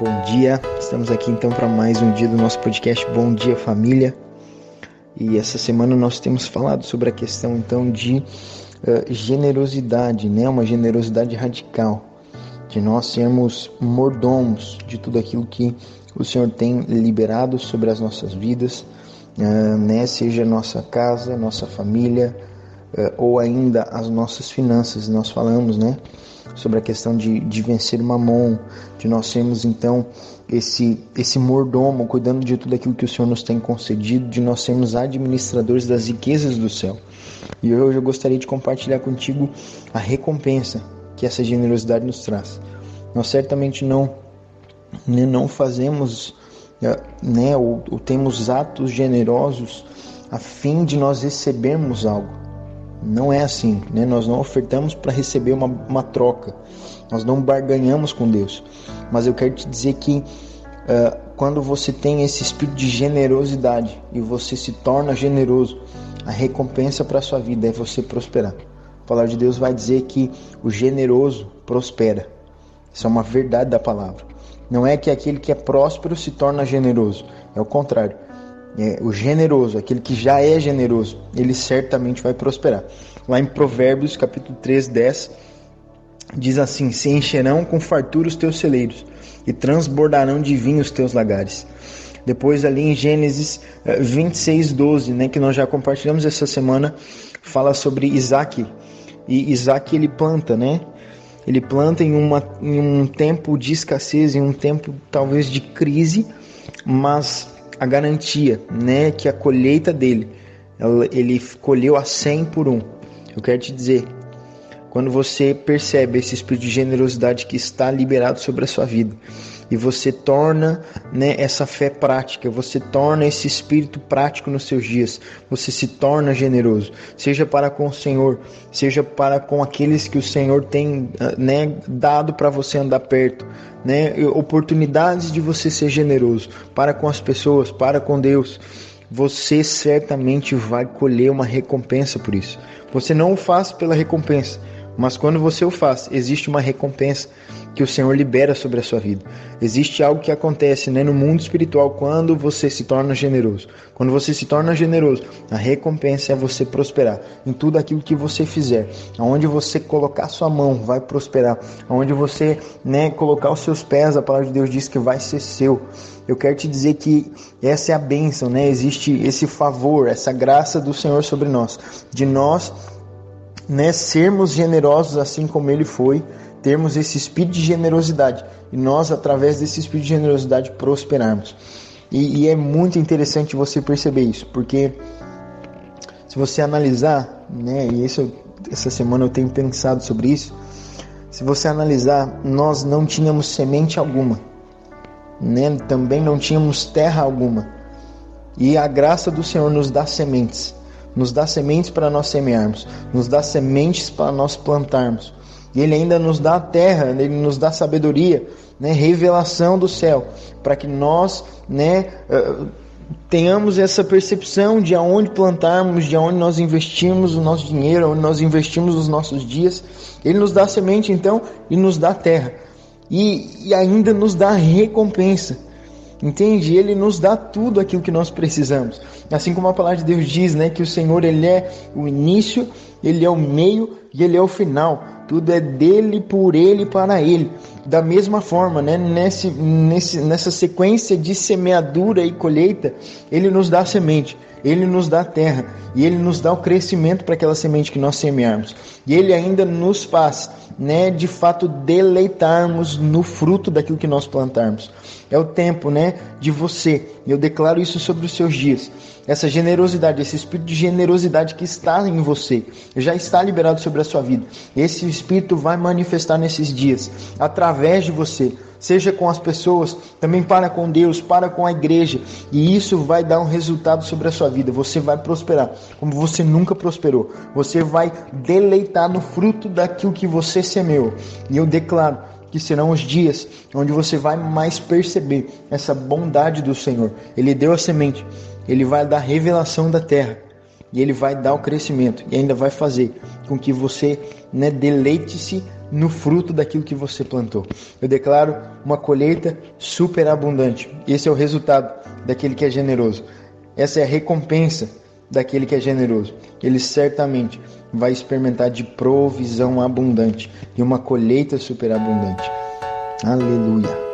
Bom dia, estamos aqui então para mais um dia do nosso podcast Bom Dia Família. E essa semana nós temos falado sobre a questão então de uh, generosidade, né? Uma generosidade radical, de nós sermos mordomos de tudo aquilo que o Senhor tem liberado sobre as nossas vidas, uh, né? Seja nossa casa, nossa família, ou ainda as nossas finanças. Nós falamos, né? sobre a questão de, de vencer o mamon, de nós sermos então esse, esse mordomo, cuidando de tudo aquilo que o Senhor nos tem concedido, de nós sermos administradores das riquezas do céu. E hoje eu gostaria de compartilhar contigo a recompensa que essa generosidade nos traz. Nós certamente não, né, não fazemos eh, né, ou, ou temos atos generosos a fim de nós recebermos algo. Não é assim, né? Nós não ofertamos para receber uma, uma troca. Nós não barganhamos com Deus. Mas eu quero te dizer que uh, quando você tem esse espírito de generosidade e você se torna generoso, a recompensa para a sua vida é você prosperar. A palavra de Deus vai dizer que o generoso prospera. Isso é uma verdade da palavra. Não é que aquele que é próspero se torna generoso. É o contrário é, o generoso, aquele que já é generoso, ele certamente vai prosperar. Lá em Provérbios, capítulo 3, 10, diz assim: Se encherão com fartura os teus celeiros, e transbordarão de vinho os teus lagares. Depois, ali em Gênesis 26, eh, 12, né, que nós já compartilhamos essa semana, fala sobre Isaac. E Isaac ele planta, né? Ele planta em, uma, em um tempo de escassez, em um tempo talvez de crise, mas a garantia, né, que a colheita dele, ele colheu a 100 por um. Eu quero te dizer, quando você percebe esse espírito de generosidade que está liberado sobre a sua vida, e você torna né, essa fé prática, você torna esse espírito prático nos seus dias, você se torna generoso, seja para com o Senhor, seja para com aqueles que o Senhor tem né, dado para você andar perto, né, oportunidades de você ser generoso para com as pessoas, para com Deus. Você certamente vai colher uma recompensa por isso. Você não o faz pela recompensa, mas quando você o faz, existe uma recompensa que o Senhor libera sobre a sua vida. Existe algo que acontece né, no mundo espiritual quando você se torna generoso. Quando você se torna generoso, a recompensa é você prosperar em tudo aquilo que você fizer. Aonde você colocar sua mão, vai prosperar. Aonde você né, colocar os seus pés, a palavra de Deus diz que vai ser seu. Eu quero te dizer que essa é a bênção, né? Existe esse favor, essa graça do Senhor sobre nós, de nós né, sermos generosos assim como ele foi, termos esse espírito de generosidade e nós, através desse espírito de generosidade, prosperarmos. E, e é muito interessante você perceber isso, porque se você analisar, né, e isso, essa semana eu tenho pensado sobre isso, se você analisar, nós não tínhamos semente alguma, né, também não tínhamos terra alguma, e a graça do Senhor nos dá sementes, nos dá sementes para nós semearmos, nos dá sementes para nós plantarmos. E Ele ainda nos dá a terra, Ele nos dá sabedoria, né, revelação do céu, para que nós né, uh, tenhamos essa percepção de aonde plantarmos, de aonde nós investimos o nosso dinheiro, onde nós investimos os nossos dias. Ele nos dá semente, então, e nos dá terra. E, e ainda nos dá recompensa. Entende? Ele nos dá tudo aquilo que nós precisamos. Assim como a palavra de Deus diz, né, que o Senhor ele é o início, ele é o meio e ele é o final. Tudo é dele, por ele, para ele. Da mesma forma, né, nesse, nesse, nessa sequência de semeadura e colheita, ele nos dá semente, ele nos dá terra e ele nos dá o crescimento para aquela semente que nós semearmos. E ele ainda nos faz, né, de fato deleitarmos no fruto daquilo que nós plantarmos. É o tempo, né, de você. Eu declaro isso sobre os seus dias. Essa generosidade, esse espírito de generosidade que está em você, já está liberado sobre a sua vida. Esse espírito vai manifestar nesses dias através de você seja com as pessoas, também para com Deus, para com a igreja, e isso vai dar um resultado sobre a sua vida. Você vai prosperar como você nunca prosperou. Você vai deleitar no fruto daquilo que você semeou. E eu declaro que serão os dias onde você vai mais perceber essa bondade do Senhor. Ele deu a semente, ele vai dar revelação da terra. E ele vai dar o crescimento e ainda vai fazer com que você né, deleite-se no fruto daquilo que você plantou. Eu declaro uma colheita superabundante. Esse é o resultado daquele que é generoso. Essa é a recompensa daquele que é generoso. Ele certamente vai experimentar de provisão abundante e uma colheita superabundante. Aleluia.